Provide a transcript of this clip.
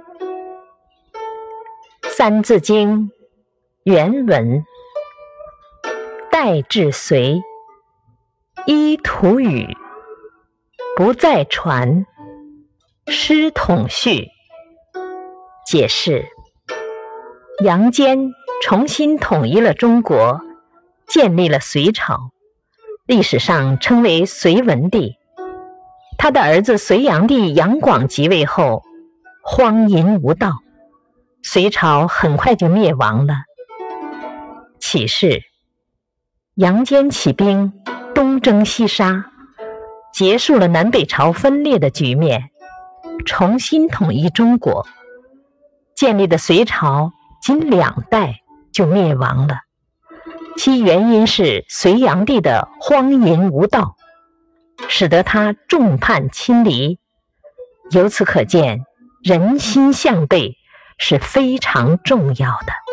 《三字经》原文：代至隋，依图语，不再传，师统序。解释：杨坚重新统一了中国，建立了隋朝，历史上称为隋文帝。他的儿子隋炀帝杨广即位后，荒淫无道。隋朝很快就灭亡了。启示：杨坚起兵东征西杀，结束了南北朝分裂的局面，重新统一中国。建立的隋朝仅两代就灭亡了，其原因是隋炀帝的荒淫无道，使得他众叛亲离。由此可见，人心向背。是非常重要的。